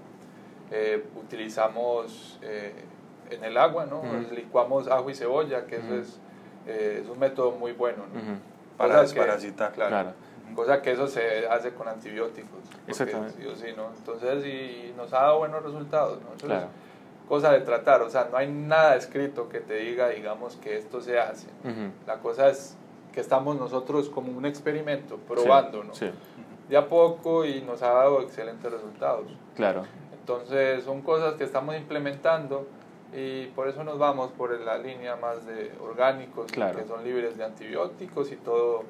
utilizamos en el agua, ¿no? Licuamos ajo y cebolla, que eso es, es un método muy bueno, ¿no? para desparasitar. claro, Cosa que eso se hace con antibióticos. Exactamente. Sí ¿no? Entonces, y nos ha dado buenos resultados. ¿no? claro. cosa de tratar, o sea, no hay nada escrito que te diga, digamos, que esto se hace. La cosa es que estamos nosotros como un experimento, probando, ¿no? Sí. De a poco y nos ha dado excelentes resultados. Claro. Entonces, son cosas que estamos implementando y por eso nos vamos por la línea más de orgánicos que son libres de antibióticos y todo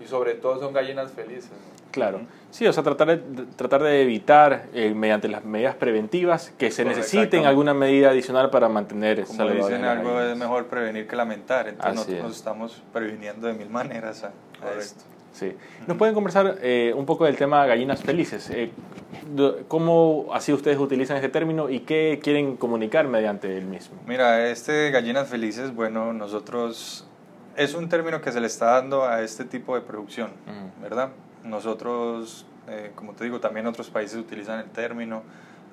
y sobre todo son gallinas felices claro. Sí o sea tratar de tratar de evitar eh, mediante las medidas preventivas que se necesiten alguna medida adicional para mantener como dicen algo es mejor prevenir que lamentar entonces nosotros estamos previniendo de mil maneras a, esto Sí. ¿Nos pueden conversar eh, un poco del tema gallinas felices? Eh, ¿Cómo así ustedes utilizan este término y qué quieren comunicar mediante el mismo? Mira, este gallinas felices, bueno, nosotros es un término que se le está dando a este tipo de producción, ¿verdad? Nosotros, eh, como te digo, también otros países utilizan el término.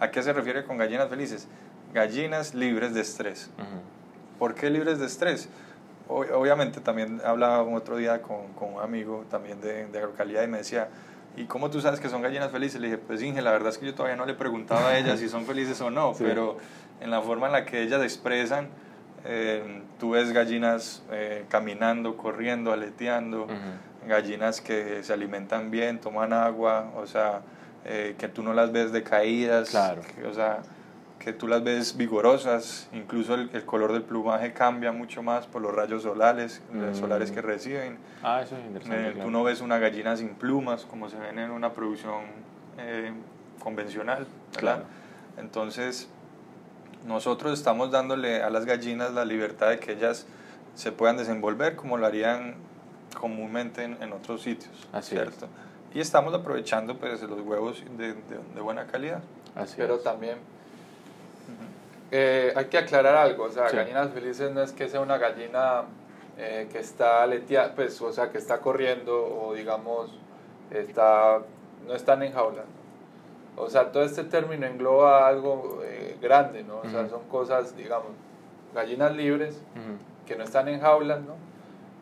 ¿A qué se refiere con gallinas felices? Gallinas libres de estrés. ¿Por qué libres de estrés? Obviamente también hablaba otro día con, con un amigo también de, de, agrocalidad y me decía, ¿y cómo tú sabes que son gallinas felices? Le dije, pues Inge, la verdad es que yo todavía no le preguntaba a ellas (laughs) si son felices o no, pero en la forma en la que ellas expresan, eh, tú ves gallinas eh, caminando, corriendo, aleteando, gallinas que se alimentan bien, toman agua, o sea, eh, que tú no las ves decaídas, claro. o sea, que tú las ves vigorosas, incluso el, el, color del plumaje cambia mucho más por los rayos solares, mm. solares que reciben. Ah, eso es interesante. Eh, tú no ves una gallina sin plumas como se ven en una producción eh, convencional, ¿verdad? Entonces, nosotros estamos dándole a las gallinas la libertad de que ellas se puedan desenvolver como lo harían comúnmente en, otros sitios, Así ¿cierto? Y estamos aprovechando pues los huevos de, de, buena calidad. Así Pero también eh, hay que aclarar algo, o sea, gallinas felices no es que sea una gallina eh, que está leteando, pues, o sea, que está corriendo o digamos, está, no están en jaula. O sea, todo este término engloba algo eh, grande, ¿no? O sea, son cosas, digamos, gallinas libres que no están en jaulas, ¿no?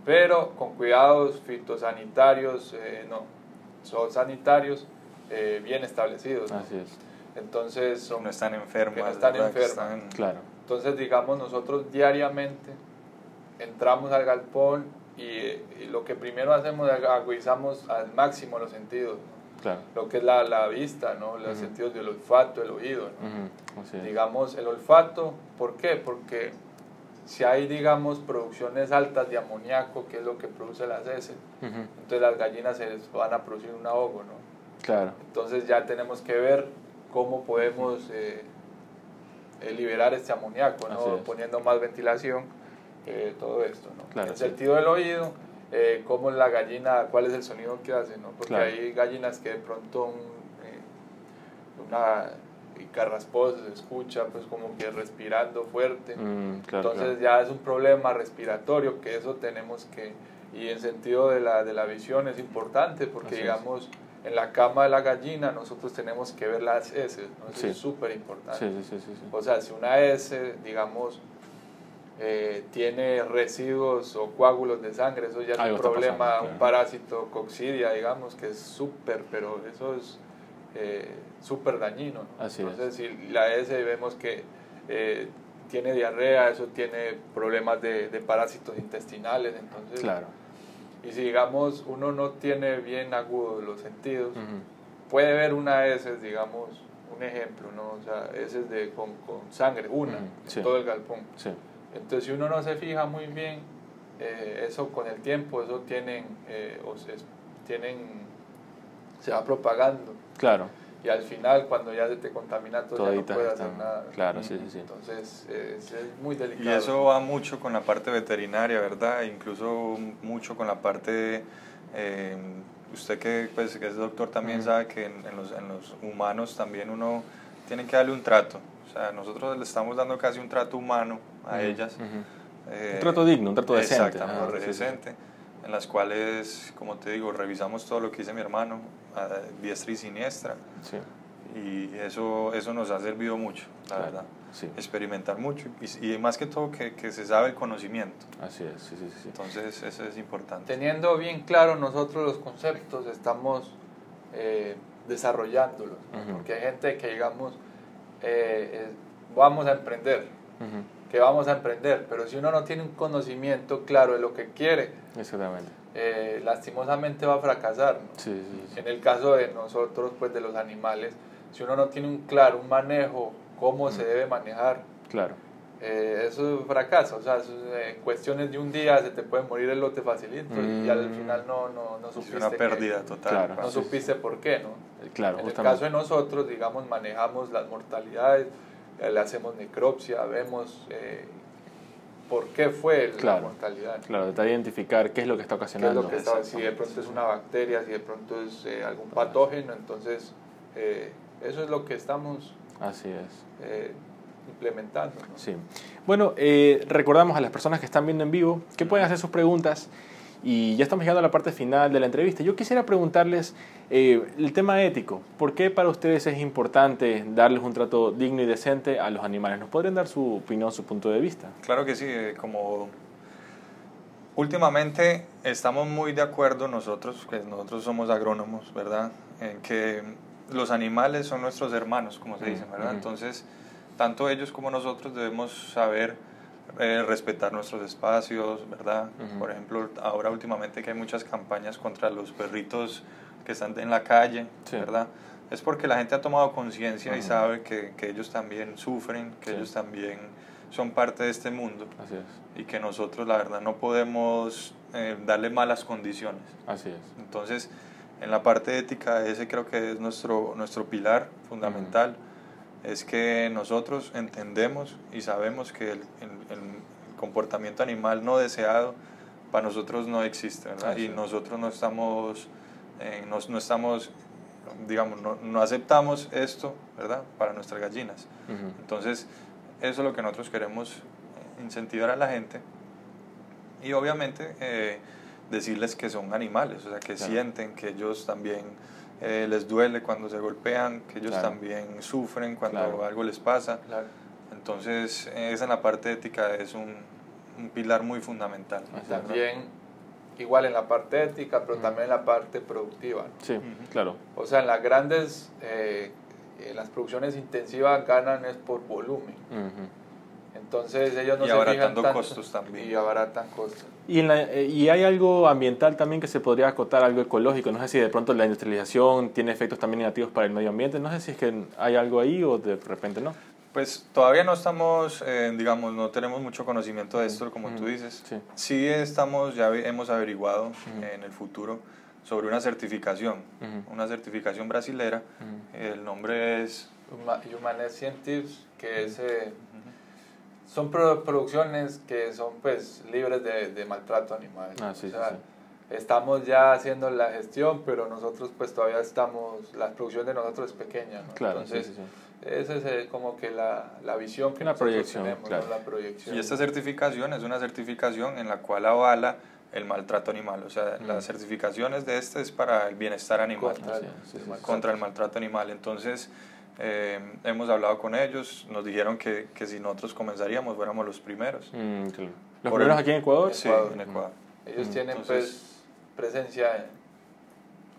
Pero con cuidados fitosanitarios, no, son sanitarios bien establecidos. Así es. Entonces, son, no están enfermas. no están enfermas. Claro. Entonces, digamos, nosotros diariamente entramos al galpón y, lo que primero hacemos es agudizamos al máximo los sentidos. Claro. Lo que es la, la vista, ¿no? los sentidos del olfato, el oído. ¿no? Digamos, el olfato, ¿por qué? Porque si hay, digamos, producciones altas de amoníaco, que es lo que produce las heces, entonces las gallinas se van a producir un ahogo, ¿no? Claro. Entonces ya tenemos que ver cómo podemos eh, eh, liberar este amoníaco, ¿no? poniendo más ventilación, eh, todo esto. ¿no? el sentido del oído, cómo la gallina, cuál es el sonido que hace, ¿no? porque hay gallinas que de pronto una carrasposa se escucha pues como que respirando fuerte, mm, entonces ya es un problema respiratorio que eso tenemos que, y en sentido de la, de la visión es importante porque digamos en la cama de la gallina nosotros tenemos que ver las S, Eso es súper importante. Sí, sí, sí, o sea, si una S, digamos, eh, tiene residuos o coágulos de sangre, eso ya es un problema, un parásito coccidia, digamos, que es súper, pero eso es eh, súper dañino. Entonces, si la S vemos que eh, tiene diarrea, eso tiene problemas de, parásitos intestinales, entonces... Claro. Y si, digamos, uno no tiene bien agudos los sentidos, puede ver una S, digamos, un ejemplo, ¿no? O sea, S de, con, con sangre, una, en todo el galpón. Sí. Entonces, si uno no se fija muy bien, eh, eso con el tiempo, eso tienen, eh, o se, tienen, se va propagando. Claro. Y al final, cuando ya se te contamina todo, ya no puedes hacer nada. Claro, sí, sí, Entonces, es, muy delicado. Y eso va mucho con la parte veterinaria, ¿verdad? Incluso mucho con la parte... Eh, usted que, pues, que es doctor también sabe que en, los, en los humanos también uno tiene que darle un trato. O sea, nosotros le estamos dando casi un trato humano a ellas. Eh, un trato digno, un trato decente. Exactamente, ah, decente. En las cuales, como te digo, revisamos todo lo que dice mi hermano, a diestra y siniestra. Sí. Y eso, eso nos ha servido mucho, la verdad. Sí. Experimentar mucho y, más que todo que, que, se sabe el conocimiento. Así es, sí, sí, sí. Entonces, eso es importante. Teniendo bien claro nosotros los conceptos, estamos eh, desarrollándolos. Porque hay gente que, digamos, eh, vamos a emprender, que vamos a emprender, pero si uno no tiene un conocimiento claro de lo que quiere, Exactamente. Eh, lastimosamente va a fracasar. En el caso de nosotros, pues de los animales, si uno no tiene un claro, un manejo, cómo se debe manejar, claro. Eh, eso fracasa, o sea, en cuestiones de un día se te puede morir el lote facilito y al mm. final no, no, no supiste. Es una pérdida total. no supiste por qué, ¿no? Claro, en el caso de nosotros, digamos, manejamos las mortalidades, le hacemos necropsia, vemos eh, por qué fue la mortalidad. Claro, de identificar qué es lo que está ocasionando. que si de pronto es una bacteria, si de pronto es eh, algún patógeno, entonces eso es lo que estamos. Así es implementando. Sí. Bueno, eh, recordamos a las personas que están viendo en vivo que pueden hacer sus preguntas y ya estamos llegando a la parte final de la entrevista. Yo quisiera preguntarles eh, el tema ético. ¿Por qué para ustedes es importante darles un trato digno y decente a los animales? ¿Nos podrían dar su opinión, su punto de vista? Claro que sí. Eh, como últimamente estamos muy de acuerdo nosotros, que nosotros somos agrónomos, ¿verdad? En que los animales son nuestros hermanos, como se dice, ¿verdad? Entonces tanto ellos como nosotros debemos saber eh, respetar nuestros espacios, ¿verdad? Por ejemplo, ahora últimamente que hay muchas campañas contra los perritos que están en la calle, ¿verdad? Es porque la gente ha tomado conciencia y sabe que, que, ellos también sufren, que ellos también son parte de este mundo. Así es. Y que nosotros, la verdad, no podemos eh, darle malas condiciones. Así es. Entonces, en la parte ética, ese creo que es nuestro, nuestro pilar fundamental es que nosotros entendemos y sabemos que el, comportamiento animal no deseado para nosotros no existe, ¿verdad? Y nosotros no estamos, eh, no, estamos digamos, no, aceptamos esto, ¿verdad? Para nuestras gallinas. Entonces, eso es lo que nosotros queremos incentivar a la gente y obviamente eh, decirles que son animales, o sea, que sienten, que ellos también eh, les duele cuando se golpean, que ellos también sufren cuando algo les pasa. Entonces, esa en la parte ética es un, un pilar muy fundamental. También, igual en la parte ética, pero también en la parte productiva. Sí, claro. O sea, en las grandes, eh, en las producciones intensivas ganan es por volumen. Entonces ellos no y se fijan tanto costos también. Y abaratan costos. Y, eh, y hay algo ambiental también que se podría acotar, algo ecológico. No sé si de pronto la industrialización tiene efectos también negativos para el medio ambiente. No sé si es que hay algo ahí o de repente no. Pues todavía no estamos, eh, digamos, no tenemos mucho conocimiento de esto, como tú dices. Sí. sí. estamos, ya hemos averiguado en el futuro sobre una certificación, una certificación brasilera. El nombre es... Humanet Scientifics, que es... Eh, son producciones que son pues libres de, de maltrato animal. Ah, sí, Estamos ya haciendo la gestión, pero nosotros pues todavía estamos, la producción de nosotros es pequeña. ¿no? Claro, Entonces, esa es eh, como que la, la visión que nosotros proyección, tenemos, claro. la proyección. Y esta certificación es una certificación en la cual avala el maltrato animal. O sea, las certificaciones de este es para el bienestar animal, contra, el maltrato animal. Entonces, eh, hemos hablado con ellos, nos dijeron que, que, si nosotros comenzaríamos, fuéramos los primeros. Mm, ¿Los primeros aquí en Ecuador? Sí, en Ecuador. Ellos tienen pues presencia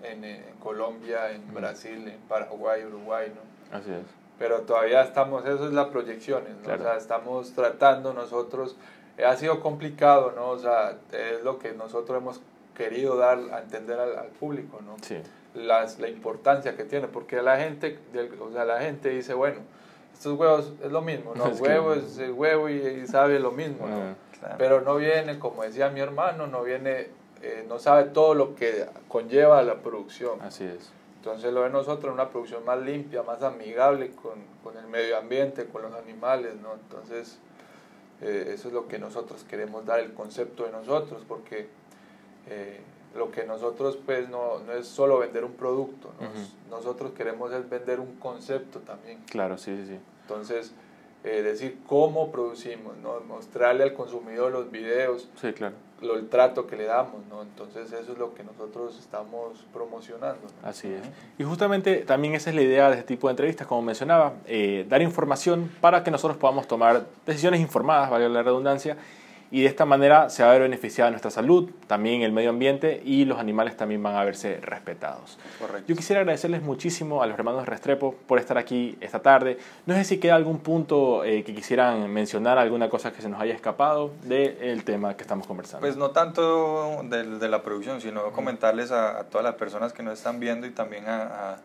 en, en, Colombia, en Brasil, en Paraguay, Uruguay, ¿no? Así es. Pero todavía estamos, eso es la proyecciones, ¿no? O sea, estamos tratando nosotros eh, ha sido complicado, ¿no? O sea, es lo que nosotros hemos querido dar a entender al, público, ¿no? Sí. Las, la importancia que tiene, porque la gente, o sea, la gente dice, bueno, estos huevos es lo mismo, ¿no? (laughs) huevo es el huevo y, sabe lo mismo, ¿no? Ah, Pero no viene, como decía mi hermano, no viene, eh, no sabe todo lo que conlleva la producción. Así es. Entonces lo de nosotros una producción más limpia, más amigable con, con el medio ambiente, con los animales, ¿no? Entonces eh, eso es lo que nosotros queremos dar, el concepto de nosotros, porque eh, lo que nosotros pues no, no, es solo vender un producto, nosotros queremos es vender un concepto también. Claro, sí, sí, sí. Entonces, eh, decir cómo producimos, ¿no? mostrarle al consumidor los videos, sí, claro lo, el trato que le damos, ¿no? Entonces eso es lo que nosotros estamos promocionando. Así es. Y justamente también esa es la idea de este tipo de entrevistas, como mencionaba, eh, dar información para que nosotros podamos tomar decisiones informadas, vale la redundancia, y de esta manera se va a ver beneficiada nuestra salud, también el medio ambiente y los animales también van a verse respetados. Correcto. Yo quisiera agradecerles muchísimo a los hermanos Restrepo por estar aquí esta tarde. No sé si queda algún punto eh, que quisieran mencionar, alguna cosa que se nos haya escapado del tema que estamos conversando. Pues no tanto de, de la producción, sino comentarles a, todas las personas que nos están viendo y también a,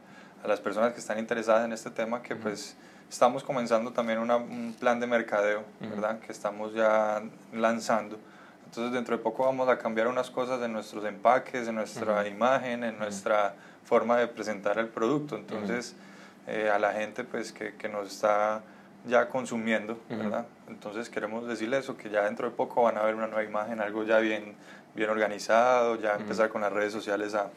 a, las personas que están interesadas en este tema que pues Estamos comenzando también un plan de mercadeo, ¿verdad? Que estamos ya lanzando. Entonces dentro de poco vamos a cambiar unas cosas en nuestros empaques, en nuestra imagen, en nuestra forma de presentar el producto. Entonces eh, a la gente pues que, que, nos está ya consumiendo, ¿verdad? Entonces queremos decirle eso, que ya dentro de poco van a ver una nueva imagen, algo ya bien, bien organizado, ya empezar con las redes sociales a,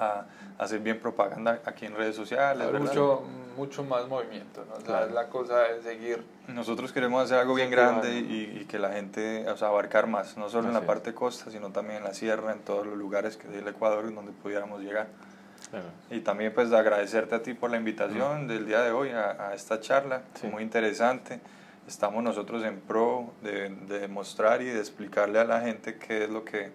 a, hacer bien propaganda aquí en redes sociales. Mucho, mucho más movimiento, ¿no? la cosa es seguir. Nosotros queremos hacer algo bien grande y, que la gente, o sea, abarcar más, no solo en la parte costa, sino también en la sierra, en todos los lugares que del Ecuador en donde pudiéramos llegar. Y también pues agradecerte a ti por la invitación del día de hoy a, esta charla, muy interesante. Estamos nosotros en pro de, de mostrar y de explicarle a la gente qué es lo que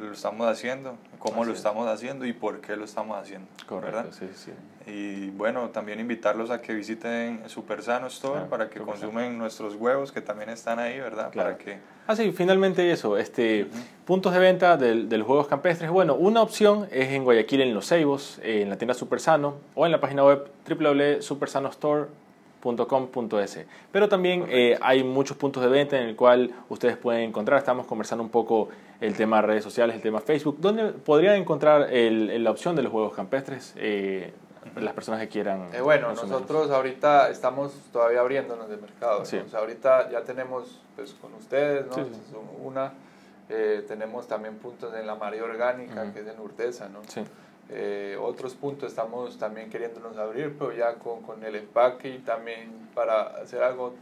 lo estamos haciendo, cómo lo estamos haciendo y por qué lo estamos haciendo. Correcto, sí, sí. Y bueno, también invitarlos a que visiten Super Sano Store para que consumen nuestros huevos que también están ahí, ¿verdad? Claro. Para que... Ah, sí, finalmente eso, este, puntos de venta de, los huevos campestres. Bueno, una opción es en Guayaquil, en Los Ceibos, en la tienda Super Sano o en la página web www.supersanostore.com .com.es. Pero también eh, hay muchos puntos de venta en el cual ustedes pueden encontrar. Estamos conversando un poco el tema de redes sociales, el tema Facebook. ¿Dónde podrían encontrar el, la opción de los huevos campestres? Eh, las personas que quieran. Eh, bueno, nosotros ahorita estamos todavía abriéndonos de mercado. O sea, ahorita ya tenemos pues, con ustedes, ¿no? Una, tenemos también puntos en la María Orgánica, que es en Urteza, ¿no? Sí. Eh, otros puntos estamos también queriéndonos abrir, pero ya con, con, el empaque y también para hacer algo.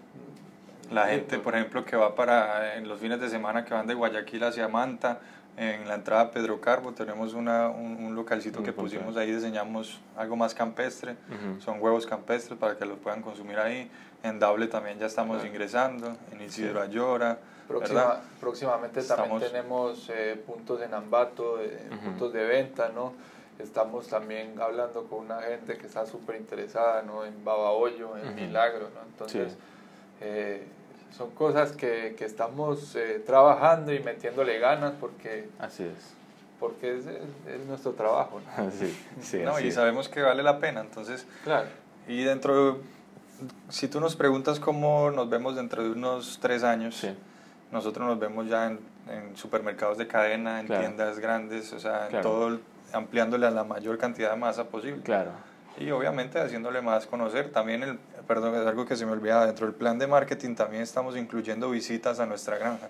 La gente, por ejemplo, que va para en los fines de semana que van de Guayaquil hacia Manta, en la entrada Pedro Carbo tenemos una, un, localcito que pusimos ahí, diseñamos algo más campestre, son huevos campestres para que los puedan consumir ahí. En Dable también ya estamos ingresando, en Isidro Ayora. próximamente también tenemos eh, puntos en Ambato, puntos de venta, ¿no? Estamos también hablando con una gente que está súper interesada ¿no? en Babahoyo, en Milagro. ¿no? Entonces, eh, son cosas que, que estamos eh, trabajando y metiéndole ganas porque... Así es. Porque es, es, nuestro trabajo. ¿no? (laughs) Sí, sí, no, y sabemos que vale la pena. Entonces, claro. y dentro, si tú nos preguntas cómo nos vemos dentro de unos tres años, nosotros nos vemos ya en, en supermercados de cadena, en tiendas grandes, o sea, en todo el ampliándole a la mayor cantidad de masa posible. Claro. Y obviamente haciéndole más conocer. También, el, perdón, es algo que se me olvidaba, dentro del plan de marketing también estamos incluyendo visitas a nuestra granja.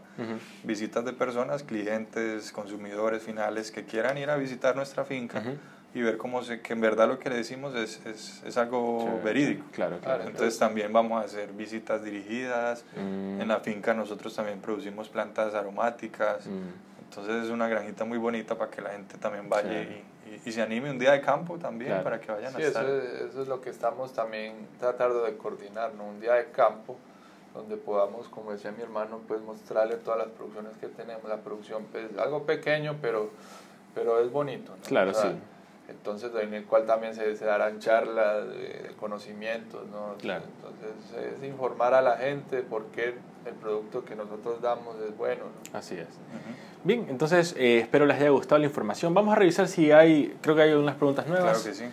Visitas de personas, clientes, consumidores finales que quieran ir a visitar nuestra finca. y ver cómo se, que en verdad lo que le decimos es, es, es algo verídico. Claro, claro. Entonces también vamos a hacer visitas dirigidas. Mm. En la finca nosotros también producimos plantas aromáticas. Mm. Entonces es una granjita muy bonita para que la gente también vaya y, y, se anime un día de campo también para que vayan a estar. Eso es, eso es lo que estamos también tratando de coordinar, ¿no? Un día de campo donde podamos, como decía mi hermano, pues mostrarle todas las producciones que tenemos, la producción, pues algo pequeño, pero, pero es bonito. ¿no? Claro, sí. Entonces, en el cual también se, se darán charlas de, conocimientos, ¿no? Claro. Entonces, es informar a la gente por qué el producto que nosotros damos es bueno. Así es. Bien, entonces eh, espero les haya gustado la información. Vamos a revisar si hay, creo que hay algunas preguntas nuevas. Claro que sí.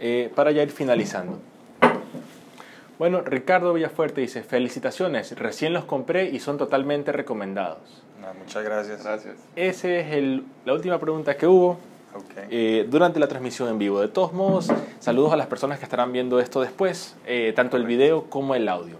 Eh, para ya ir finalizando. Bueno, Ricardo Villafuerte dice, felicitaciones, recién los compré y son totalmente recomendados. muchas gracias. Gracias. Esa es la última pregunta que hubo eh, durante la transmisión en vivo. De todos modos, saludos a las personas que estarán viendo esto después, eh, tanto el video como el audio.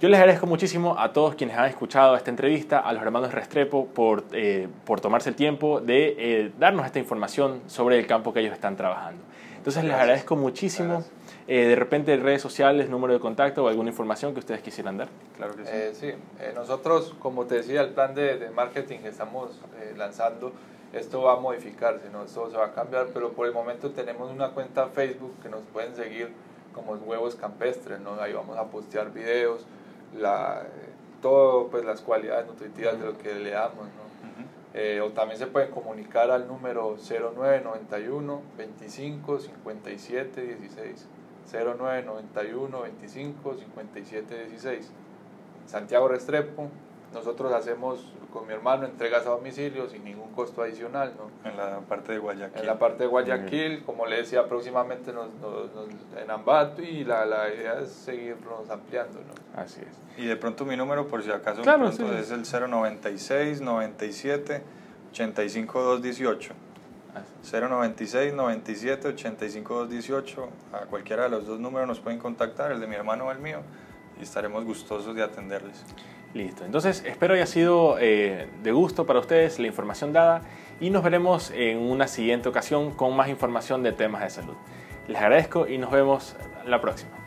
Yo les agradezco muchísimo a todos quienes han escuchado esta entrevista, a los hermanos Restrepo por, eh, por tomarse el tiempo de darnos esta información sobre el campo que ellos están trabajando. Entonces les agradezco muchísimo. Eh, de repente redes sociales, número de contacto o alguna información que ustedes quisieran dar. Claro que sí. Eh, sí, eh, nosotros, como te decía, el plan de, de marketing que estamos lanzando, esto va a modificarse, ¿no? esto se va a cambiar, pero por el momento tenemos una cuenta Facebook que nos pueden seguir como Huevos Campestres, ¿no? ahí vamos a postear videos, la, todo, pues las cualidades nutritivas de lo que le damos. ¿no? o también se pueden comunicar al número 0991 25 57 16. 0991 25 57 16. Santiago Restrepo, nosotros hacemos con mi hermano entregas a domicilio sin ningún costo adicional. ¿no? En la parte de Guayaquil. En la parte de Guayaquil, como le decía, próximamente nos, en Ambato y la, la, idea es seguirnos ampliando. ¿no? Así es. Y de pronto mi número, por si acaso, es el 096 97 85 218. 096 97 85 218 a cualquiera de los dos números nos pueden contactar, el de mi hermano o el mío, y estaremos gustosos de atenderles. Listo, entonces espero haya sido eh, de gusto para ustedes la información dada y nos veremos en una siguiente ocasión con más información de temas de salud. Les agradezco y nos vemos la próxima.